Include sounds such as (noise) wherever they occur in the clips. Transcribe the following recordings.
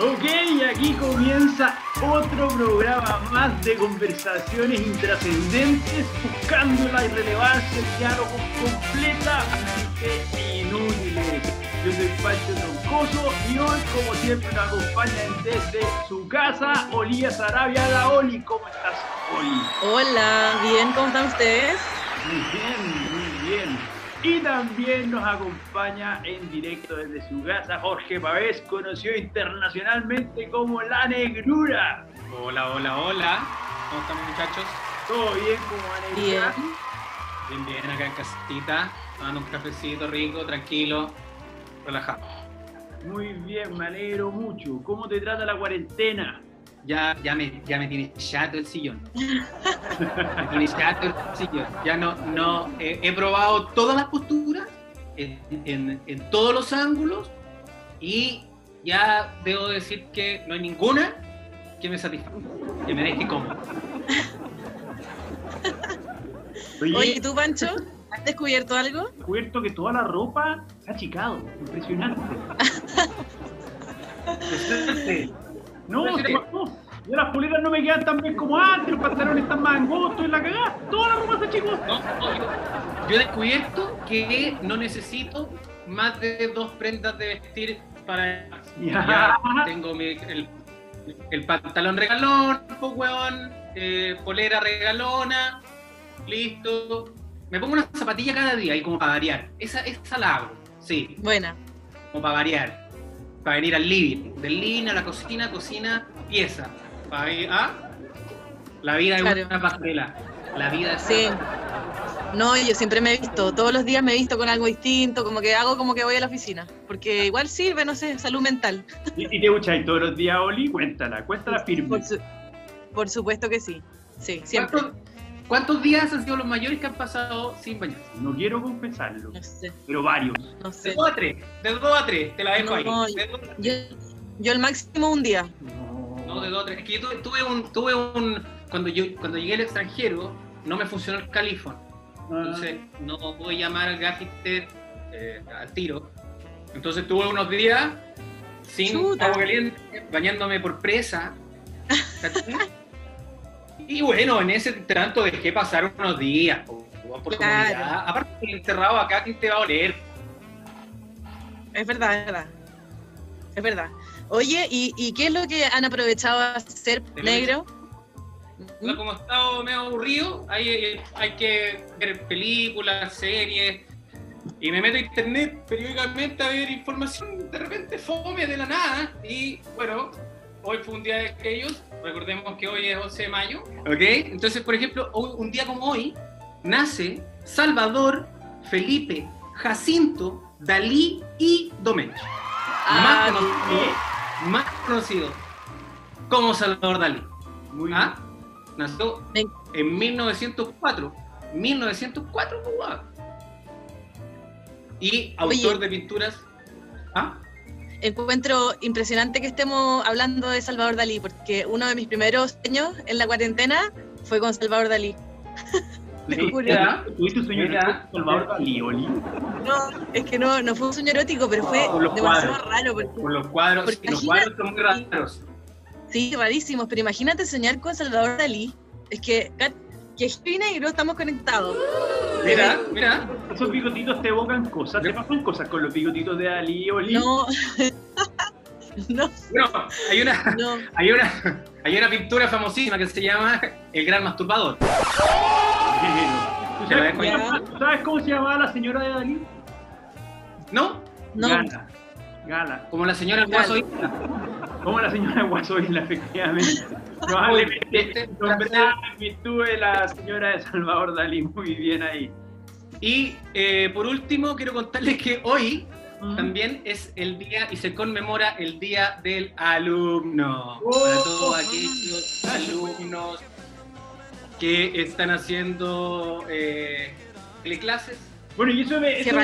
Ok, aquí comienza otro programa más de conversaciones intrascendentes buscando la irrelevancia y diálogos completamente inútiles. Yo soy Pancho Troncoso y hoy, como siempre, nos acompañan desde su casa Olía Sarabia. La Oli, ¿cómo estás, Oli? Hola, bien, ¿cómo están ustedes? Muy bien. Y también nos acompaña en directo desde su casa Jorge Pavés, conocido internacionalmente como La Negrura. Hola, hola, hola. ¿Cómo están muchachos? ¿Todo bien como La Negrura? Bien, bien, acá en casita, tomando un cafecito rico, tranquilo, relajado. Muy bien, me alegro mucho. ¿Cómo te trata la cuarentena? Ya, ya, me, ya me tiene chato el sillón. (laughs) me tiene chato el sillón. Ya no, no, he, he probado todas las posturas, en, en, en todos los ángulos, y ya debo decir que no hay ninguna que me satisfaga, que me deje cómodo. Oye, ¿y tú, Pancho? ¿Has descubierto algo? He descubierto que toda la ropa se ha achicado. Impresionante. (laughs) Impresionante. No, pasó. Ya las poleras no me quedan tan bien como antes, los pantalones están más angostos y la cagada. Toda la ropa se achicó. No, no, yo, yo he descubierto que no necesito más de dos prendas de vestir para. Ya. Ya tengo mi- el, el pantalón regalón, pues, weón, eh, polera regalona, listo. Me pongo una zapatilla cada día y como para variar. Esa, esa la hago, sí, Buena. como para variar. Para venir al living. Del living a la cocina, cocina, pieza. Para ir a. La vida es Claro. una pasarela. La vida es Sí. No, yo siempre me he visto, todos los días me he visto con algo distinto, como que hago como que voy a la oficina, porque igual sirve, no sé, salud mental. ¿Y, y te escucháis todos los días, Oli? Cuéntala, cuéntala firme. Por, su- por supuesto que sí, sí, siempre. ¿Cuántos, cuántos días han sido los mayores que han pasado sin bañarse? No quiero confesarlo, No sé, pero varios. no De. 2 a 3, de 2 a 3, te la dejo No, ahí. De dos a Yo, tres. yo el máximo un día. No, de 2 a 3. Es que yo tuve, tuve un, tuve un cuando yo cuando llegué al extranjero no me funcionó el califón. Entonces no pude llamar al gaffiter eh, al tiro. Entonces tuve unos días sin Chuta. agua caliente, bañándome por presa. (laughs) y bueno, en ese tanto dejé pasar unos días. po, po, por Claro. comodidad. Aparte, encerrado acá, ¿quién te va a oler? Es verdad, es verdad. Es verdad. Oye, ¿y, y qué es lo que han aprovechado a hacer negro? Bueno, como he estado medio aburrido, hay, hay que ver películas, series, y me meto a internet periódicamente a ver información de repente fome de la nada, y bueno, hoy fue un día de aquellos, recordemos que hoy es 11 de mayo, ¿ok? Entonces, por ejemplo, hoy- un día como hoy, nace Salvador, Felipe, Jacinto, Dalí y Domenech. Ah, más, conocido, más conocido como Salvador Dalí. Muy ¿Ah? Nació en 1904. 1904, pues, guau. Y autor Oye. de pinturas. ¿Ah? Encuentro impresionante que estemos hablando de Salvador Dalí, porque uno de mis primeros sueños en la cuarentena fue con Salvador Dalí. (laughs) ¿Tuviste un sueño con Salvador Dalí, Oli? No, es que no, no fue un sueño erótico, pero fue demasiado cuadros. raro. Porque, Por los cuadros. Porque los cuadros son muy raros. sí, rarísimos, pero imagínate soñar con Salvador Dalí. Es que, que heavy negro estamos conectados. Mira, mira. Esos bigotitos te evocan cosas. ¿Te pasan cosas con los bigotitos de Dalí, Oli? No, (laughs) no, Bueno, hay una, no. hay una, hay una pintura famosísima que se llama El Gran Masturbador. ¿Tú sabes, cómo se llama- tú sabes cómo se llamaba la señora de Dalí? ¿No? No, Gala. Gala. Como la señora Isla. Como la señora de Guasoila, efectivamente. (laughs) Probablemente Este, nombrada en virtud de la señora de Salvador Dalí. Muy bien ahí. Y eh, por último, quiero contarles que hoy también es el día y se conmemora el día del alumno. Para todos aquellos alumnos que están haciendo eh, teleclases. Bueno, y eso me, lleva,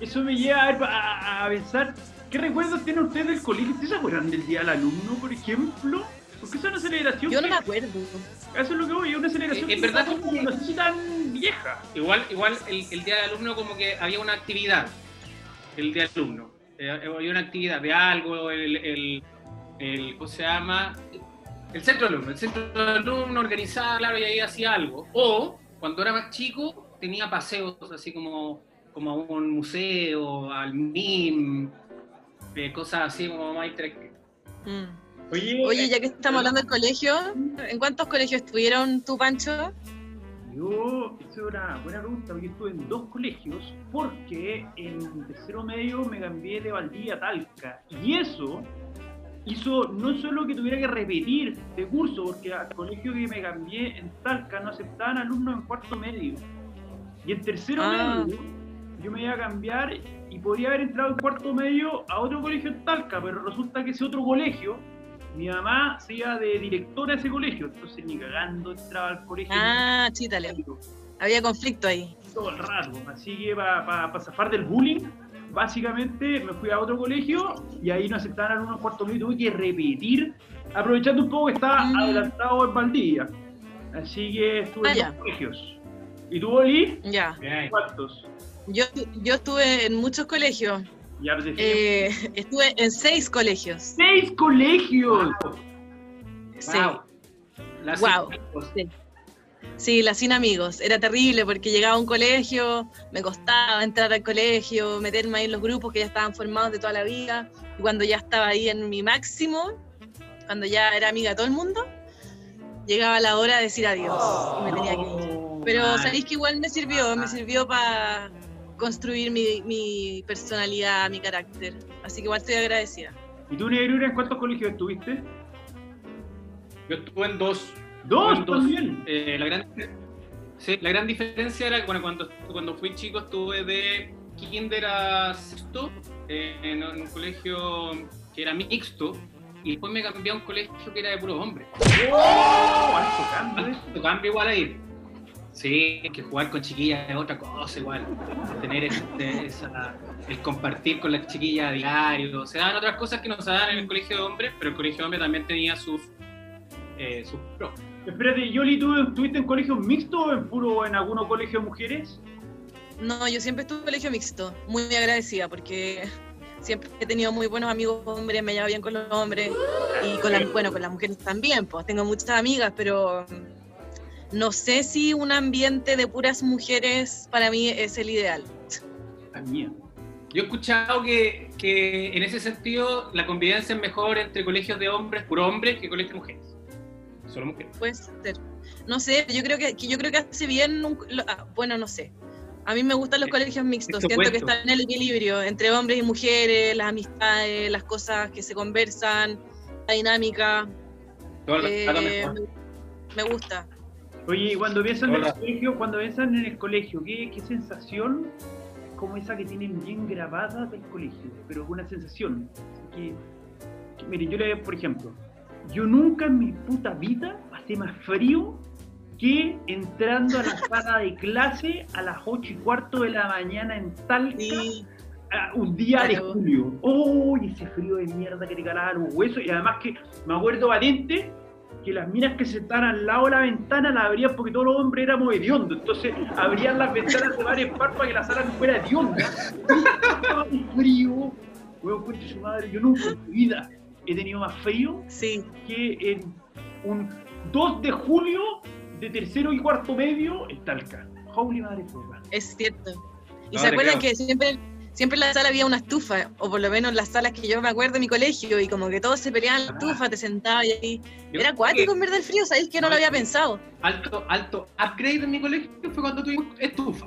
eso me lleva a, a- a pensar, ¿qué recuerdos tienen ustedes del colegio? ¿Ustedes se acuerdan del Día del Alumno, por ejemplo? Porque es una celebración Yo no me acuerdo. Eso es lo que voy, es una celebración En que verdad, como que no sé si tan vieja. Igual, igual el, el día del alumno como que había una actividad, el día del alumno. Eh, eh, había una actividad de algo, el, el, el- ¿cómo se llama? El centro de alumno, el centro de alumno organizaba, claro, y ahí hacía algo. O, cuando era más chico, tenía paseos así como, como a un museo, al MIM, eh, cosas así como más interactivas. Mm. Oye, Oye, ya que estamos hablando del colegio, ¿en cuántos colegios estuvieron tú, Pancho? Yo, esa es una buena pregunta, porque estuve en dos colegios, porque en tercero medio me cambié de Valdivia a Talca. Y eso hizo no solo que tuviera que repetir de curso, porque al colegio que me cambié en Talca no aceptaban alumnos en cuarto medio. Y en tercero Ah. medio yo me iba a cambiar y podría haber entrado en cuarto medio a otro colegio en Talca, pero resulta que ese otro colegio, mi mamá se iba de directora de ese colegio, entonces ni cagando entraba al colegio Ah, chítale. Había conflicto ahí. todo el rato. Así que para zafar del bullying, básicamente me fui a otro colegio y ahí no aceptaban alumnos cuarto medio. Tuve que repetir, aprovechando un poco que estaba Mm. adelantado en Valdivia. Así que estuve Ah, en ya. dos colegios. ¿Y tú, Oli? Ya. ¿Cuántos? Yo, yo estuve en muchos colegios. Ya Eh, estuve en seis colegios. ¡Seis colegios! Sí. Wow. Las Wow. cinco. Sí. Sí, la sin amigos. Era terrible porque llegaba a un colegio, me costaba entrar al colegio, meterme ahí en los grupos que ya estaban formados de toda la vida. Y cuando ya estaba ahí en mi máximo, cuando ya era amiga de todo el mundo, llegaba la hora de decir adiós y me tenía que ir. Pero Mal. sabéis que igual me sirvió, me sirvió para construir mi, mi personalidad, mi carácter. Así que igual estoy agradecida. ¿Y tú, Negrura, en cuántos colegios estuviste? Yo estuve en dos. ¡Dos en dos. también! Eh, la, gran, sí, la gran diferencia era que bueno, cuando, cuando fui chico estuve de kinder a sexto eh, en un colegio que era mixto y después me cambié a un colegio que era de puros hombres. ¡Oh! Alto cambio, ¿eh? Lo cambio igual ahí. Sí, que jugar con chiquillas es otra cosa igual. Tener este- esa- el compartir con las chiquillas a diario. Se dan otras cosas que no se dan en el colegio de hombres, pero el colegio de hombres también tenía sus, eh, sus pros. Espérate, Yoli, ¿tú estuviste en colegios mixtos o en puro en algunos colegios de mujeres? No, yo siempre estuve en colegio mixto, muy agradecida porque siempre he tenido muy buenos amigos hombres, me llevo bien con los hombres y con las, bueno, con las mujeres también, pues tengo muchas amigas, pero no sé si un ambiente de puras mujeres para mí es el ideal. También. Yo he escuchado que, que en ese sentido la convivencia es mejor entre colegios de hombres, puro hombres, que colegios de mujeres. Solo mujeres. Puede ser. No sé, yo creo que, que yo creo que hace bien, un- lo- ah, bueno, no sé. A mí me gustan los Eh, colegios mixtos, esto siento que están en el equilibrio entre hombres y mujeres, las amistades, las cosas que se conversan, la dinámica. Eh, me gusta. Oye, y cuando piensan en el colegio, cuando piensan en el colegio, ¿qué, qué sensación como esa que tienen bien grabada del colegio? Pero una sensación. Que, que, miren, yo le por ejemplo, yo nunca en mi puta vida pasé más frío que entrando a la (laughs) sala de clase a las 8 y cuarto de la mañana en Talca, Y Ah, un día de Claro. julio. ¡Oh! ese frío de mierda que te calaba los huesos. Y además que me acuerdo valiente que las minas que se estaban al lado de la ventana la abrían porque todos los hombres éramos hediondos. Entonces abrían las ventanas de varios par para que la sala no fuera hedionda. Estaba de frío. Su madre. Yo nunca en mi vida he tenido más frío sí, que en un 2 de julio de tercero y cuarto medio en Talca. Holy madre puta. es cierto. ¿Y No, se acuerdan creo. que siempre, siempre en la sala había una estufa? O por lo menos en las salas que yo me acuerdo de mi colegio, y como que todos se peleaban en la Ah. estufa, te sentabas y ahí. Yo Era acuático en verdad el frío, ¿sabéis que no lo había pensado? Alto, alto upgrade en mi colegio fue cuando tuvimos estufa.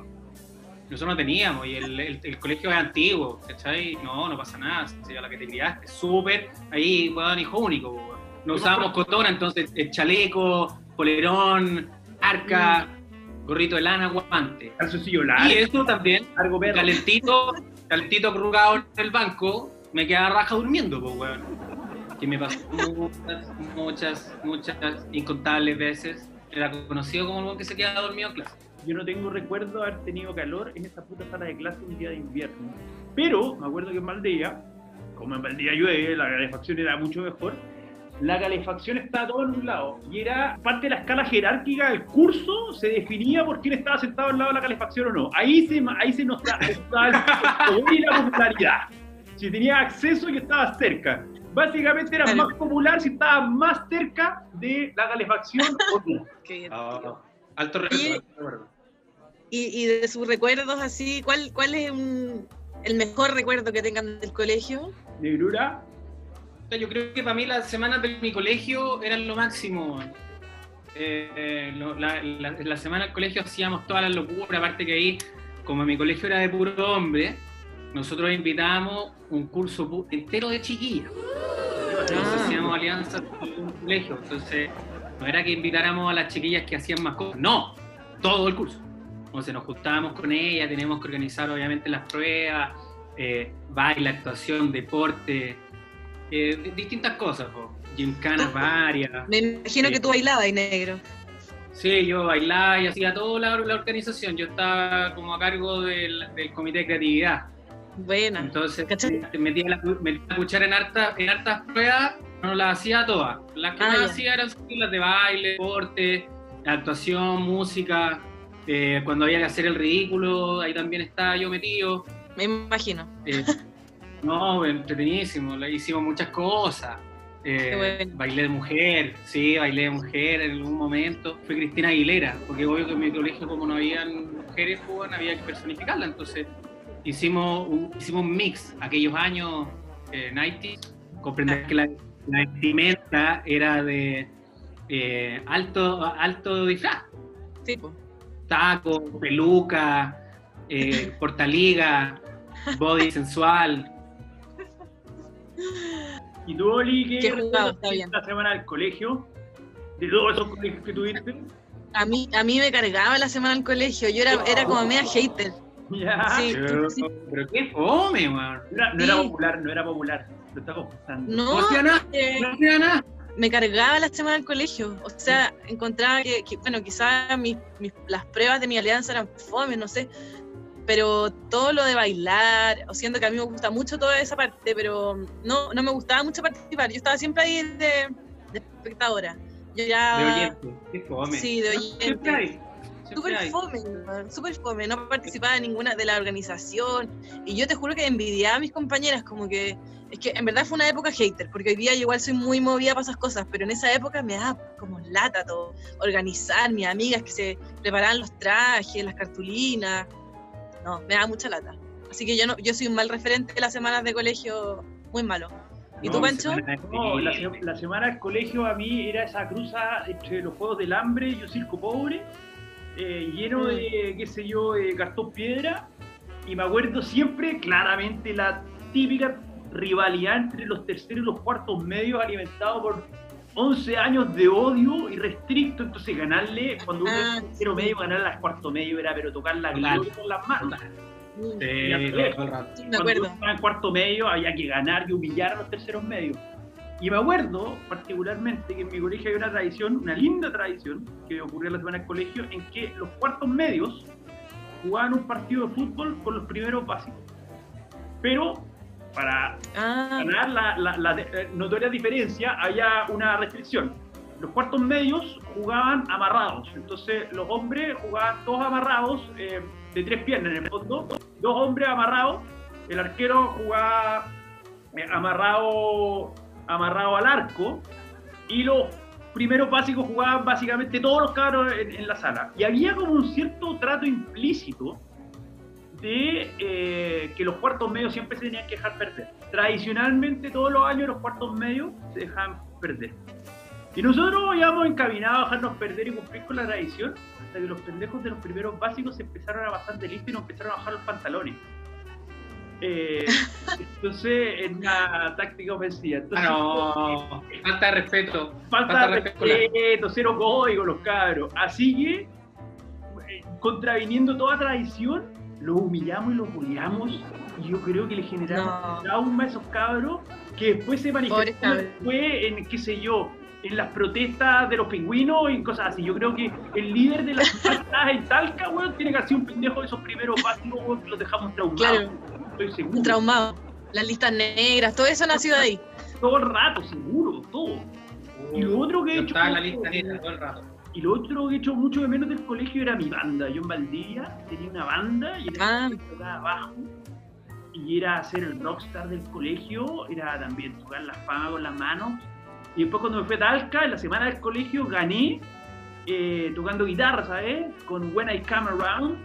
Nosotros no teníamos y el, el- el colegio es antiguo, ¿cachai? No, no pasa nada, si a la que te criaste, súper, ahí, weón, hijo único, weón. No usábamos cotona, entonces el chaleco, polerón, arca, gorrito de lana, guante. Calzoncillo Y largo, eso también, largo perro. (laughs) calentito, calentito arrugado en el banco, me quedaba raja durmiendo, pues, weón. Que me pasó muchas, muchas, muchas, incontables veces. Era conocido como el que se quedaba dormido en clase. Yo no tengo recuerdo haber tenido calor en esa puta sala de clase un día de invierno. Pero me acuerdo que en Valdivia, como en Valdivia llueve, la calefacción era mucho mejor. La calefacción estaba todo en un lado y era parte de la escala jerárquica del curso, se definía por quién estaba sentado al lado de la calefacción o no. Ahí se, ahí se nos da, el la popularidad. Si tenías acceso y estabas cerca. Básicamente era más popular si estabas más cerca de la calefacción o no. Ah, alto recuerdo. Y, y, de sus recuerdos así, ¿cuál, cuál es el mejor recuerdo que tengan del colegio? ¿Negrura? Yo creo que para mí las semanas de mi colegio eran lo máximo. Eh, la, la, semana del colegio hacíamos todas las locuras, aparte que ahí, como mi colegio era de puro hombre, nosotros invitábamos un curso entero de chiquillas. Entonces ah. hacíamos alianzas con un colegio. Entonces, no era que invitáramos a las chiquillas que hacían más cosas, no, todo el curso. Entonces nos juntábamos con ellas, teníamos que organizar obviamente las pruebas, eh, baile, actuación, deporte, eh, distintas cosas, gimcanas varias. Me imagino que tú bailabas y negro. Sí, yo bailaba y hacía toda la, organización. Yo estaba como a cargo del, comité de creatividad. Buena. Entonces metía la, metía la cuchara en, harta, en hartas pruebas, no las hacía todas. Las que ah, hacía eran las de baile, deporte, actuación, música. Eh, cuando había que hacer el ridículo, ahí también estaba yo metido. Me imagino. (laughs) No, entretenidísimo, hicimos muchas cosas. Eh, bailé de mujer, sí, bailé de mujer en algún momento. Fue Cristina Aguilera, porque obvio que en mi colegio, como no habían mujeres, pues, había que personificarla. Entonces hicimos un, hicimos un mix aquellos años eh, 90 Comprender que la, vestimenta era de eh, alto, alto disfraz. Tipo. Taco, peluca, eh, (laughs) portaliga, body sensual. ¿Y tú, Oli, qué, la semana del colegio? ¿De todos esos colegios que tuviste? A mí, a mí me cargaba la semana del colegio, yo era, era como media hater. Ya. Sí, pero, pero qué fome, man. No, era popular, no era popular. Lo está confesando. No, no hacía nada. Eh, no hacía nada. Me cargaba la semana del colegio. O sea, encontraba que, bueno, quizás las pruebas de mi alianza eran fome, no sé pero todo lo de bailar, o siento que a mí me gusta mucho toda esa parte, pero no, no me gustaba mucho participar. Yo estaba siempre ahí de, espectadora. Yo ya, de oyente, qué fome. Sí, de oyente. Súper fome, súper fome, no participaba en ninguna de la organización y yo te juro que envidiaba a mis compañeras, como que es que en verdad fue una época hater, porque hoy día yo igual soy muy movida para esas cosas, pero en esa época me daba como lata todo, organizar, mis amigas que se preparaban los trajes, las cartulinas, no, me da mucha lata. Así que yo no, yo soy un mal referente de las semanas de colegio, muy malo. ¿Y tú, Pancho? No, la, semana del colegio a mí era esa cruza entre los Juegos del Hambre y un circo pobre, eh, lleno de, mm. qué sé yo, de cartón piedra. Y me acuerdo siempre claramente la típica rivalidad entre los terceros y los cuartos medios alimentados por 11 años de odio y restricto, entonces ganarle, cuando uno ah, es tercero medio, ganar las cuarto medio era pero tocar la gloria con las manos. Sí, me acuerdo. Cuando en cuarto medio había que ganar y humillar a los terceros medios. Y me acuerdo particularmente que en mi colegio hay una tradición, una linda tradición, que ocurrió la semana del colegio, en que los cuartos medios jugaban un partido de fútbol con los primeros básicos. Pero para ah. ganar la, eh, notoria diferencia, había una restricción. Los cuartos medios jugaban amarrados, entonces los hombres jugaban todos amarrados, eh, de tres piernas en el fondo, dos hombres amarrados, el arquero jugaba eh, amarrado, amarrado al arco, y los primeros básicos jugaban básicamente todos los cabros en la sala. Y había como un cierto trato implícito de eh, que los cuartos medios siempre se tenían que dejar perder. Tradicionalmente todos los años los cuartos medios se dejan perder. Y nosotros íbamos encaminados a dejarnos perder y cumplir con la tradición hasta que los pendejos de los primeros básicos se empezaron a pasar de listo y nos empezaron a bajar los pantalones. Eh, (laughs) entonces, en una táctica ofensiva. Entonces, no, falta de respeto. Falta, de respeto, cero código los cabros. Así que, eh, contraviniendo toda tradición, los humillamos y los bulliamos y yo creo que le generamos trauma a esos cabros que después se manifestó fue en, qué sé yo, en las protestas de los pingüinos y cosas así. Yo creo que el líder de las protestas en Talca, weón, tiene que ser un pendejo de esos primeros básicos, weón, que los dejamos traumados. Claro. Estoy seguro. Traumado. Las listas negras, todo eso nació de ahí. Todo el rato, seguro, todo. y lo otro que he hecho. Estaba en la lista negra todo el rato. Y lo otro que he hecho mucho de menos del colegio era mi banda. Yo en Valdivia tenía una banda y era ah. abajo. y era ser el rockstar del colegio, era también tocar la fama con las manos. Y después cuando me fui a Talca, en la semana del colegio, gané eh, tocando guitarra, ¿sabes? Con When I Come Around.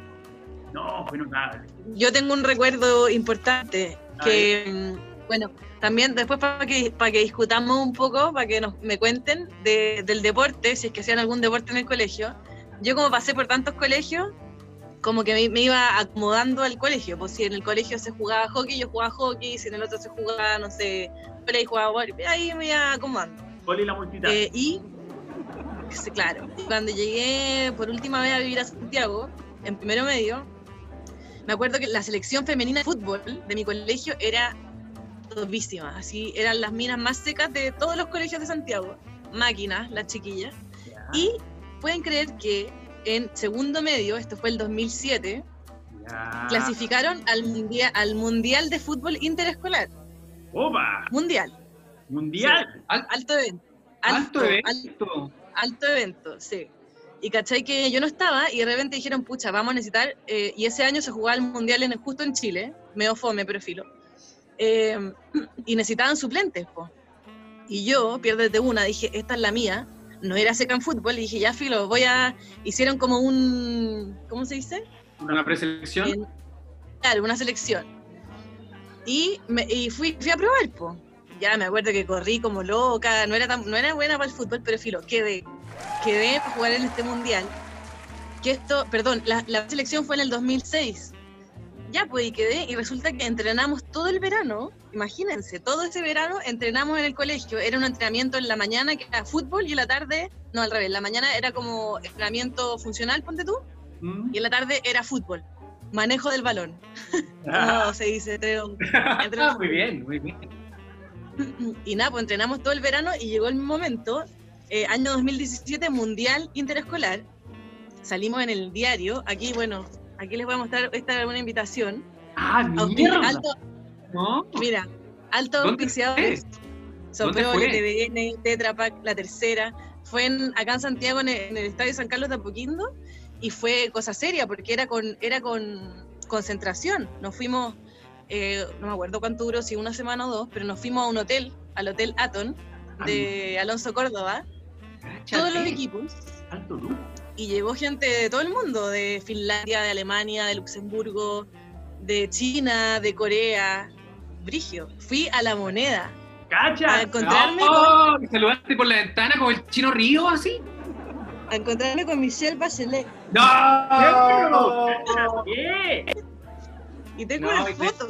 No, fue notable. Yo tengo un recuerdo importante que, mm, bueno, también después para que, para que discutamos un poco, para que nos, me cuenten del deporte, si es que hacían algún deporte en el colegio. Yo como pasé por tantos colegios, como que me, iba acomodando al colegio, pues si en el colegio se jugaba hockey, yo jugaba hockey, si en el otro se jugaba, no sé, play, jugaba volley, ahí me iba acomodando. La. Eh, y, claro, cuando llegué por última vez a vivir a Santiago, en primero medio, me acuerdo que la selección femenina de fútbol de mi colegio era topísima, así eran las minas más secas de todos los colegios de Santiago, máquinas, las chiquillas. Y pueden creer que en segundo medio, esto fue el 2007, clasificaron al mundial, al mundial de Fútbol Interescolar. ¡Opa! Mundial. Mundial. alto evento. Alto, evento. Alto, evento, sí. Y cachai que yo no estaba y de repente dijeron, pucha, vamos a necesitar, eh, y ese año se jugaba el mundial en, justo en Chile, medio fome, pero filo. Eh, y necesitaban suplentes, po. Y yo, pierdete una, dije, esta es la mía, no era seca en fútbol, y dije, ya filo, voy a... Hicieron como un... ¿Cómo se dice? ¿Una preselección? claro, una selección. Y, me, y fui, fui a probar, po. Ya me acuerdo que corrí como loca, no era, tan, no era buena para el fútbol, pero filo, quedé. Quedé para jugar en este mundial. Que esto, perdón, la, la selección fue en el 2006 ya pues y quedé y resulta que entrenamos todo el verano, imagínense, todo ese verano entrenamos en el colegio, era un entrenamiento en la mañana que era fútbol y en la tarde, no al revés, la mañana era como entrenamiento funcional, ponte tú, mm. y en la tarde era fútbol, manejo del balón, (laughs) ah. se dice, (laughs) muy bien, muy bien. (clears throat) Y nada, pues entrenamos todo el verano y llegó el momento, eh, año 2017, Mundial Interescolar, salimos en el diario, aquí bueno, Aquí les voy a mostrar, esta es una invitación. Ah, mierda. Alto, ¿No? Mira, alto auspiciadores. Sombrero, TVN, Tetra Pak, la tercera. Fue en, acá en Santiago, en el, Estadio San Carlos de Apoquindo, y fue cosa seria, porque era con, era con concentración. Nos fuimos, eh, no me acuerdo cuánto duró, si una semana o dos, pero nos fuimos a un hotel, al Hotel Aton, de Alonso Córdoba. Todos los equipos. Alto y llegó gente de todo el mundo, de Finlandia, de Alemania, de Luxemburgo, de China, de Corea. Brigio, fui a la moneda. ¡Cacha! A encontrarme oh, con... ¿Saludaste por la ventana con el chino Río así? A encontrarme con Michelle Bachelet. ¡No! ¿Qué? Y tengo una foto.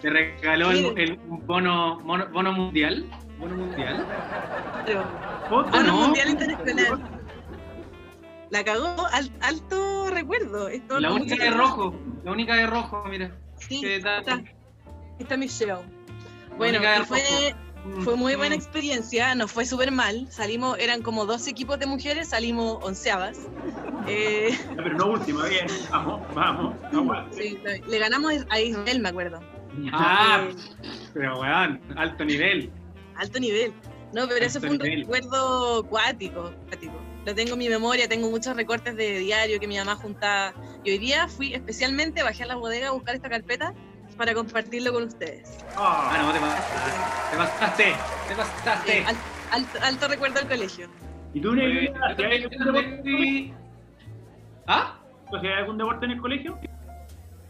Te, regaló el, bono, bono, mundial. Bono mundial. bono mundial internacional. La cagó, alto recuerdo. la única de rojo, la única de rojo, mira. Sí, está, está Michelle. Bueno, fue, mm, fue muy buena mm. experiencia, nos fue súper mal. Salimos, eran como dos equipos de mujeres, salimos onceavas. (laughs) Eh... pero no última, bien. Vamos, vamos, (laughs) vamos. Sí, le ganamos a Israel, me acuerdo. Ah, pero weón, alto nivel. Alto nivel. No, pero eso fue un recuerdo cuático, cuático lo tengo en mi memoria, tengo muchos recortes de diario que mi mamá juntaba. Y hoy día fui especialmente, bajé a la bodega a buscar esta carpeta para compartirlo con ustedes. Ah, no, te pasaste, te pasaste, te pasaste. alto, recuerdo del colegio. ¿Y tú, Negri, ¿Ah? ¿Has algún deporte en el colegio?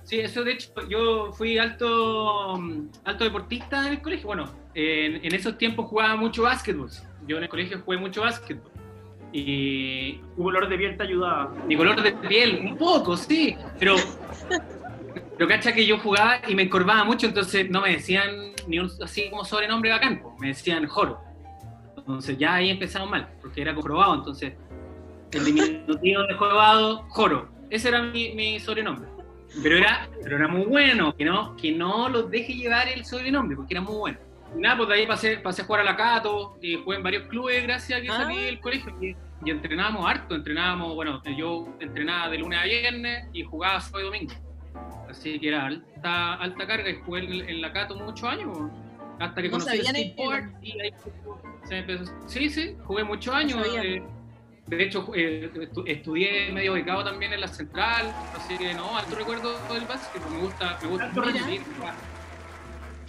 Sí, eso de hecho, yo fui alto, alto deportista en el colegio. Bueno, en, en esos tiempos jugaba mucho básquetbol. Yo en el colegio jugué mucho básquetbol. Y tu color de piel te ayudaba. Mi color de piel, un poco, sí, pero pero cacha que yo jugaba y me encorvaba mucho, entonces no me decían ni un así como sobrenombre bacán, me decían Joro. Entonces ya ahí empezamos mal, porque era comprobado, entonces el diminutivo de jorobado, Joro. Ese era mi, mi, sobrenombre. Pero era, pero era muy bueno, que no, que no los deje llevar el sobrenombre, porque era muy bueno nada, pues de ahí pasé, pasé a jugar a la Cato, y jugué en varios clubes gracias a que salí ah. del colegio. Y, entrenábamos harto, entrenábamos, bueno, yo entrenaba de lunes a viernes y jugaba sábado y domingo. Así que era alta, alta carga y jugué en, la Cato muchos años, hasta que conocí el sport y ahí se empezó. Sí, sí, jugué muchos años. Eh, de hecho, eh, estudié medio becado también en la central, así que no, alto recuerdo del básquet, me gusta, me gusta mucho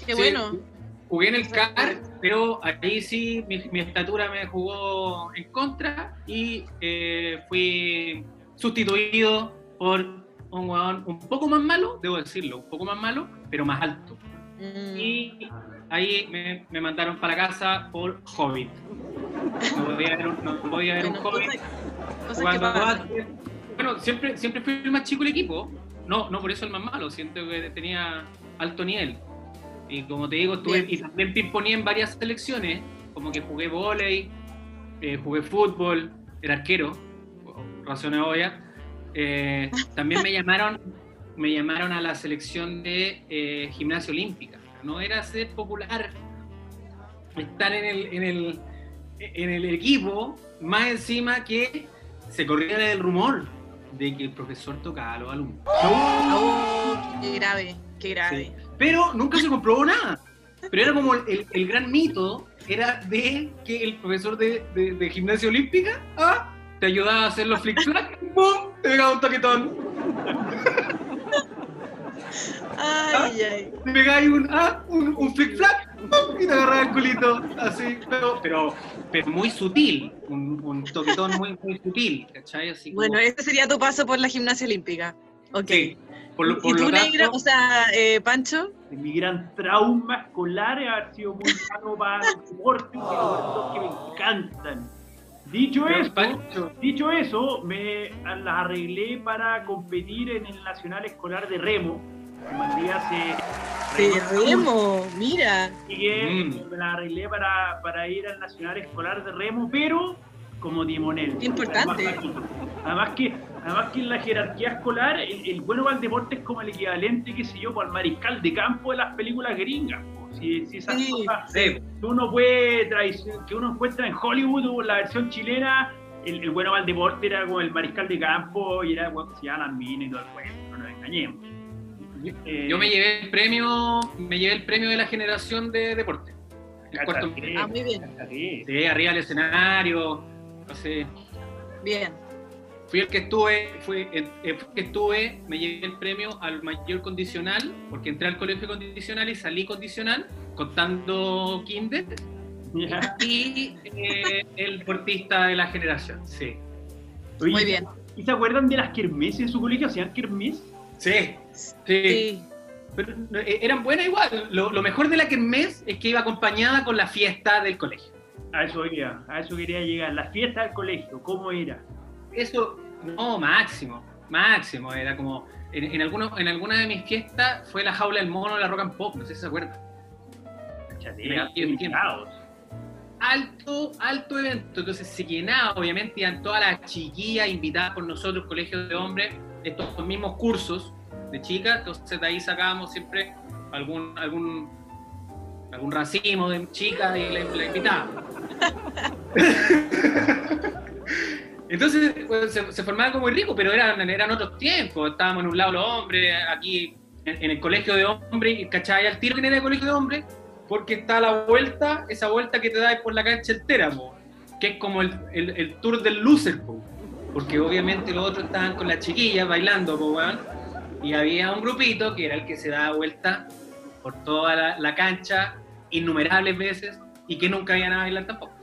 Qué bueno. Jugué en el CAR, pero ahí sí mi, estatura me jugó en contra y eh, fui sustituido por un huevón un poco más malo, debo decirlo, un poco más malo, pero más alto. Mm. Y ahí me, mandaron para casa por Hobbit. No podía ver un, no podía ver un Hobbit. bueno, siempre, siempre fui el más chico del equipo. No, no por eso el más malo, siento que tenía alto nivel. Y como te digo, estuve y también pimponí en varias selecciones, como que jugué volei, eh, jugué fútbol, era arquero, razones obvias. Eh, (laughs) también me llamaron, me llamaron a la selección de eh, gimnasia olímpica. No era ser popular, estar en el, en el, en el equipo, más encima que se corría el rumor de que el profesor tocaba a los alumnos. Oh, qué grave, qué grave pero nunca se comprobó nada. Pero era como el, el gran mito, era de que el profesor de, de, gimnasia olímpica ah, te ayudaba a hacer los flick ¡pum! te pegaba un toquetón. Ay, ay. Te pegaba un, ah, un, un flick flack y te agarraba el culito, así, pero, pero, pero muy sutil, un, un toquetón muy, muy sutil, ¿cachai? Así bueno, este sería tu paso por la gimnasia olímpica. Ok. Sí. ¿Y tú, negro, o sea, eh, Pancho? Mi gran trauma escolar es haber sido muy malo para los deportes los que me encantan. Dicho eso, dicho eso, me las arreglé para competir en el Nacional Escolar de Remo. Hace de Remo, mira. Y mm. me las arreglé para, para ir al Nacional Escolar de Remo, pero como timonel. Importante. Además que, además que en la jerarquía escolar, el, bueno para el deporte es como el equivalente, qué sé yo, al mariscal de campo de las películas gringas. Si, si esas cosas que uno puede que uno encuentra en Hollywood o la versión chilena, el, bueno para el deporte era como el mariscal de campo y era bueno, si las minas y todo el cuento, no nos engañemos. Eh, yo me llevé el premio, me llevé el premio de la generación de deporte. ah, muy bien. Sí, arriba del escenario, Bien. Fui el que estuve, fui el, que estuve, me llevé el premio al mayor condicional, porque entré al colegio condicional y salí condicional, contando kinder. Y eh, el deportista de la generación, sí. Muy bien. ¿Y se acuerdan de las kermeses en su colegio? ¿Hacían kermes? Sí, sí. Pero eh, eran buenas igual. Lo, lo, mejor de la kermés es que iba acompañada con la fiesta del colegio. A eso iba, a eso quería llegar. La fiesta del colegio, ¿cómo era? Eso, no, máximo, máximo. Era como, en, en, en alguna de mis fiestas fue la jaula del mono de la rock and pop, no sé si se acuerdan. Alto, alto evento, entonces se llenaba, obviamente, iban todas las chiquillas invitadas por nosotros, colegios de hombres, estos mismos cursos de chicas, entonces de ahí sacábamos siempre algún, algún, algún racimo de chicas y la, la invitábamos. (laughs) Entonces pues, se, formaba como muy rico, pero eran, eran otros tiempos. Estábamos en un lado los hombres, aquí en, el colegio de hombres, ¿cachai? Al tiro que era el colegio de hombres, porque está la vuelta, esa vuelta que te da por la cancha entera, que es como el, el, tour del loser, porque obviamente los otros estaban con las chiquillas bailando, y había un grupito que era el que se daba vuelta por toda la, la cancha innumerables veces y que nunca habían a bailar tampoco.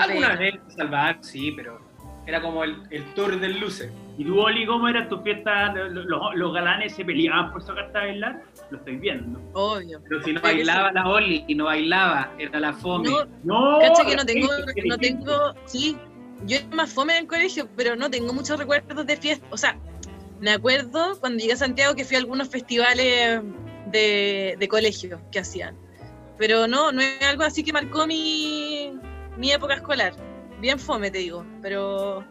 Alguna vez salvar, sí, pero era como el, el tour del luce. ¿Y tú, Oli, cómo era tu fiesta? ¿Los, los galanes se peleaban por sacarte a bailar? Lo estoy viendo. Obvio. Pero si no bailaba la Oli y no bailaba, era la fome. No, no cacha que no tengo, no tengo, sí, yo era más fome en el colegio, pero no tengo muchos recuerdos de fiesta. O sea, me acuerdo cuando llegué a Santiago que fui a algunos festivales de, de colegio que hacían. Pero no, no es algo así que marcó mi, mi época escolar. Bien fome, te digo, pero...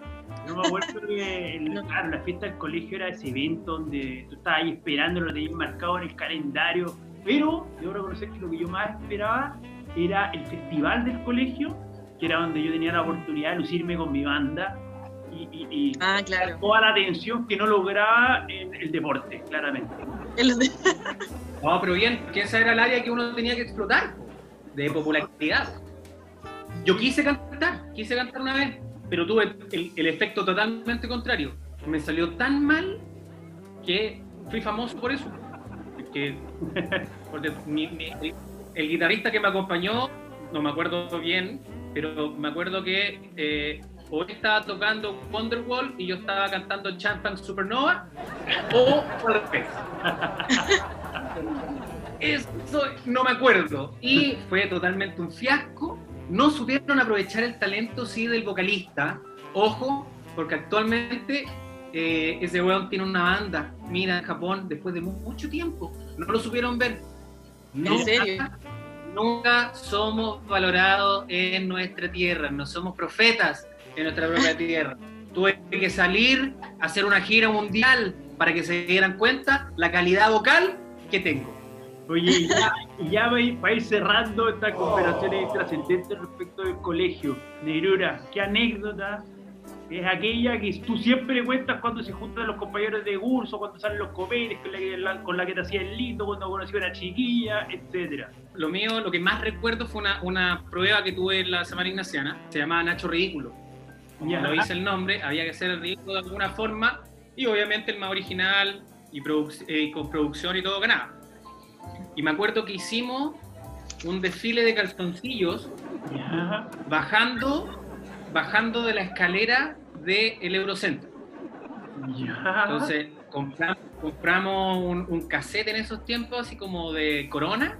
Yo me acuerdo que (laughs) claro, la fiesta del colegio era ese evento donde tú estabas ahí esperando, lo tenías marcado en el calendario, pero debo reconocer que lo que yo más esperaba era el festival del colegio, que era donde yo tenía la oportunidad de lucirme con mi banda y, y, ah, claro. toda la atención que no lograba en el deporte, claramente. (laughs) No, pero bien, que esa era el área que uno tenía que explotar, de popularidad. Yo quise cantar, quise cantar una vez, pero tuve el, efecto totalmente contrario. Me salió tan mal que fui famoso por eso. porque, (laughs) porque el guitarrista que me acompañó, no me acuerdo bien, pero me acuerdo que eh, o estaba tocando Wonderwall y yo estaba cantando Champagne Supernova, o al revés. (laughs) Eso no me acuerdo. Y fue totalmente un fiasco. No supieron aprovechar el talento, sí, del vocalista. Ojo, porque actualmente eh, ese weón tiene una banda, mira, en Japón, después de mucho tiempo. No lo supieron ver. ¿En serio? Nunca somos valorados en nuestra tierra, no somos profetas en nuestra propia (laughs) tierra. Tuve que salir a hacer una gira mundial para que se dieran cuenta la calidad vocal que tengo. Oye, ya, ya para ir cerrando estas conversaciones trascendentes respecto del colegio, Negrura, ¿qué anécdota es aquella que tú siempre cuentas cuando se juntan los compañeros de curso, cuando salen los cometes, con la, que te hacía el lindo, cuando conocí a una chiquilla, etcétera. Lo mío, lo que más recuerdo fue una, una prueba que tuve en la Semana Ignaciana, se llamaba Nacho Ridículo. Como lo dice el nombre, había que hacer el ridículo de alguna forma, y obviamente el más original y eh, con producción y todo ganaba. Y me acuerdo que hicimos un desfile de calzoncillos bajando bajando de la escalera del Eurocentro. Entonces, compramos, un, cassette en esos tiempos, así como de Corona,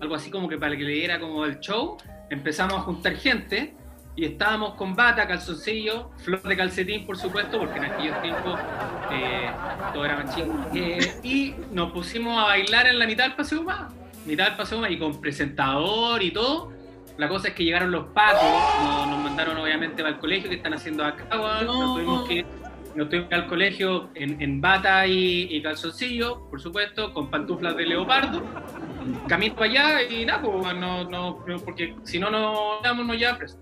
algo así como que para que le diera como el show. Empezamos a juntar gente y estábamos con bata, calzoncillo, flor de calcetín, por supuesto, porque en aquellos tiempos eh, todo era más chico. Eh, y nos pusimos a bailar en la mitad del paseo más, mitad del paseo más, y con presentador y todo la cosa es que llegaron los pacos, nos, mandaron obviamente para el colegio que están haciendo acá, nos tuvimos que nos tuvimos al colegio en, bata y, calzoncillo, por supuesto, con pantuflas de leopardo. Camino para allá y nada, pues, no, no, porque si no, no íbamos no ya presos.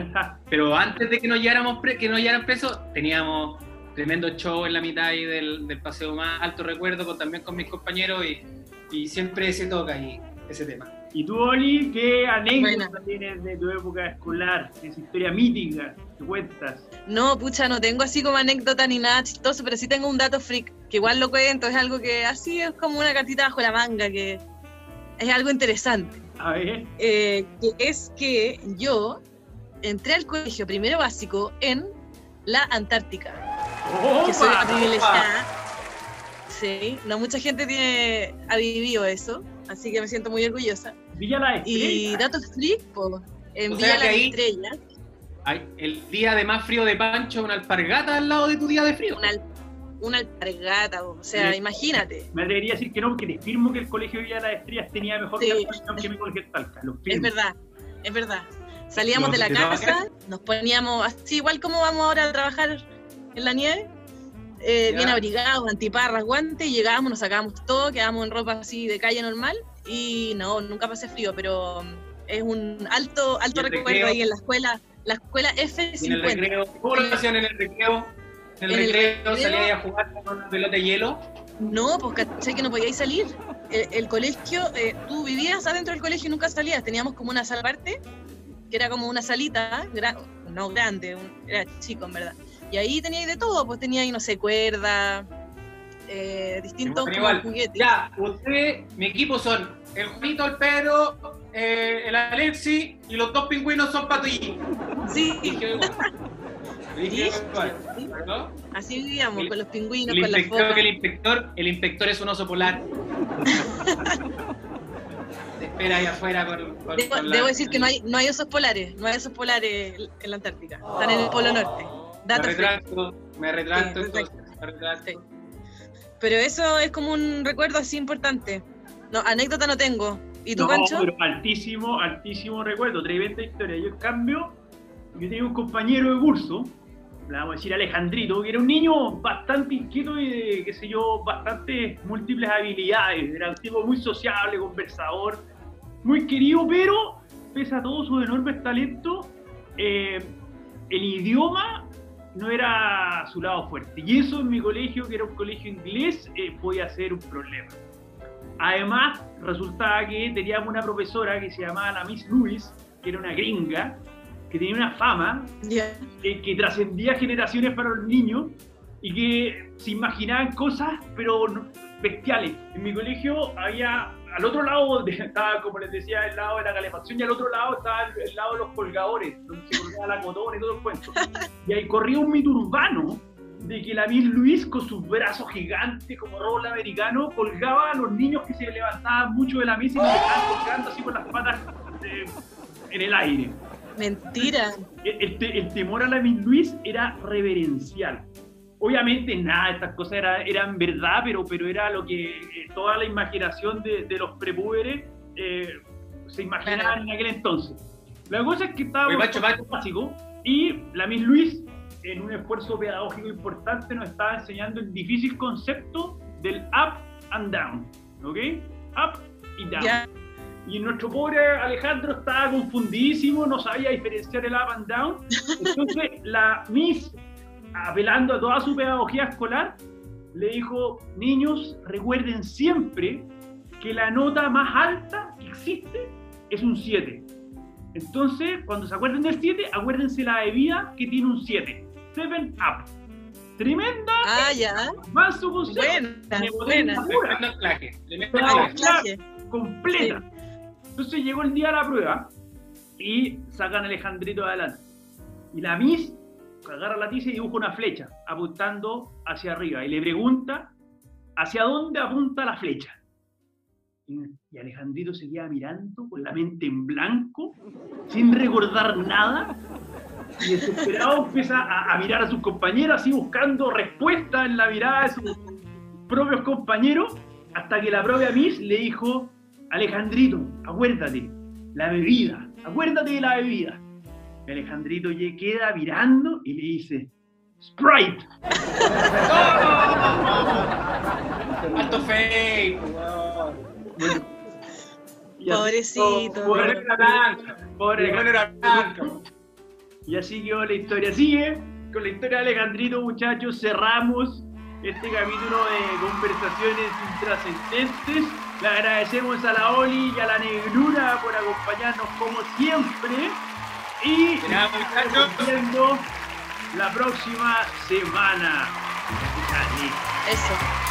(laughs) Pero antes de que nos lleváramos que nos llevaran presos, teníamos tremendo show en la mitad ahí del, del paseo más alto recuerdo, con, también con mis compañeros y, y siempre se toca ahí ese tema. ¿Y tú, Oli, qué anécdota tienes de tu época escolar? Esa historia mítica que cuentas. No, pucha, no tengo así como anécdota ni nada chistoso, pero sí tengo un dato freak, que igual lo cuento, es algo que así es como una cartita bajo la manga, que es algo interesante. A ver. Eh, que es que yo entré al colegio primero básico en la Antártica. que soy privilegiada. Sí, no mucha gente tiene, ha vivido eso así que me siento muy orgullosa. Villa La Estrella. Y datos freak, en Villa La Estrella. Hay el día de más frío de Pancho, una alpargata al lado de tu día de frío. Una, una alpargata, o sea, imagínate. Me debería decir que no, porque te firmo que el colegio de Villa Las Estrellas tenía mejor sí. que mi colegio Talca. Es verdad, es verdad. Salíamos de la casa, nos poníamos así, igual como vamos ahora a trabajar en la nieve, eh, bien abrigados, antiparras, guantes, y llegábamos, nos sacábamos todo, quedábamos en ropa así de calle normal, y no, nunca pasé frío, pero mm, es un alto, alto recuerdo ahí en la escuela, la escuela F50. En el recreo, ¿Cómo lo hacían en el recreo? ¿En el, recreo, salíais a jugar con una pelota de hielo? No, pues caché que no podíais salir. El, colegio, eh, tú vivías adentro del colegio y nunca salías. Teníamos como una sala aparte, que era como una salita, no grande, era chico en verdad. Y ahí teníais de todo, pues teníais, no sé, cuerda, eh, distintos juguetes. Ya, usted, mi equipo son el Juanito, el Pedro, eh, el Alexi y los dos pingüinos son Patullín. Sí. (laughs) Así vivíamos, con los pingüinos, con las focas. El inspector, el inspector es un oso polar. (laughs) Espera ahí afuera con, debo, decir que no hay, no hay osos polares, no hay osos polares en la Antártica, están en el Polo Norte. Me retracto, me retracto, Pero eso es como un recuerdo así importante. No, anécdota no tengo. ¿Y tú, no, Pero altísimo, altísimo recuerdo, tremenda historia. Yo, en cambio, yo tenía un compañero de curso, le vamos a decir Alejandrito, que era un niño bastante inquieto y de, qué sé yo, bastante múltiples habilidades. Era un tipo muy sociable, conversador, muy querido, pero pese a todos sus enormes talentos, eh, el idioma no era su lado fuerte. Y eso en mi colegio, que era un colegio inglés, eh, podía ser un problema. Además, resultaba que teníamos una profesora que se llamaba la Miss Lewis, que era una gringa, que tenía una fama, que trascendía generaciones para los niños y que se imaginaban cosas, pero bestiales. En mi colegio había, al otro lado, (laughs) estaba, como les decía, el lado de la calefacción y al otro lado estaba el, lado de los colgadores, donde se colgaba la cotón y todo el cuento. Y ahí corría un mito urbano de que la Miss Luis, con sus brazos gigantes como rol americano, colgaba a los niños que se levantaban mucho de la mesa y se estaban colgando así con las patas eh, en el aire. Mentira. El, el, temor a la Miss Luis era reverencial. Obviamente nada estas cosas era, eran verdad, pero, pero era lo que eh, toda la imaginación de, de los prepúberes eh, se imaginaban en aquel entonces. La cosa es que estaba básico y la Miss Luis en un esfuerzo pedagógico importante, nos estaba enseñando el difícil concepto del up and down. ¿Ok? Up y down. Y nuestro pobre Alejandro estaba confundidísimo, no sabía diferenciar el up and down. (laughs) Entonces, la Miss, apelando a toda su pedagogía escolar, le dijo: Niños, recuerden siempre que la nota más alta que existe es un 7. Entonces, cuando se acuerden del 7, acuérdense la bebida que tiene un 7. Seven Up. Tremenda. Ah, ya. Más su buena, buena. Completa. Entonces llegó el día de la prueba y sacan a Alejandrito adelante. Y la Miss agarra la tiza y dibuja una flecha apuntando hacia arriba y le pregunta hacia dónde apunta la flecha. Y Alejandrito seguía mirando con la mente en blanco, sin recordar nada, y desesperado empieza a, mirar a sus compañeros, así buscando respuesta en la mirada de sus propios compañeros, hasta que la propia Miss le dijo, Alejandrito, acuérdate, la bebida, acuérdate de la bebida. Alejandrito queda mirando y le dice, Sprite. (laughs) Alto fake. Pobrecito. Pobre, pobre, pobre, y así quedó la historia. Sigue con la historia de Alejandrito, muchachos. Cerramos este capítulo de conversaciones intrascendentes. Le agradecemos a la Oli y a la Negrura por acompañarnos como siempre. Y la próxima semana. Eso.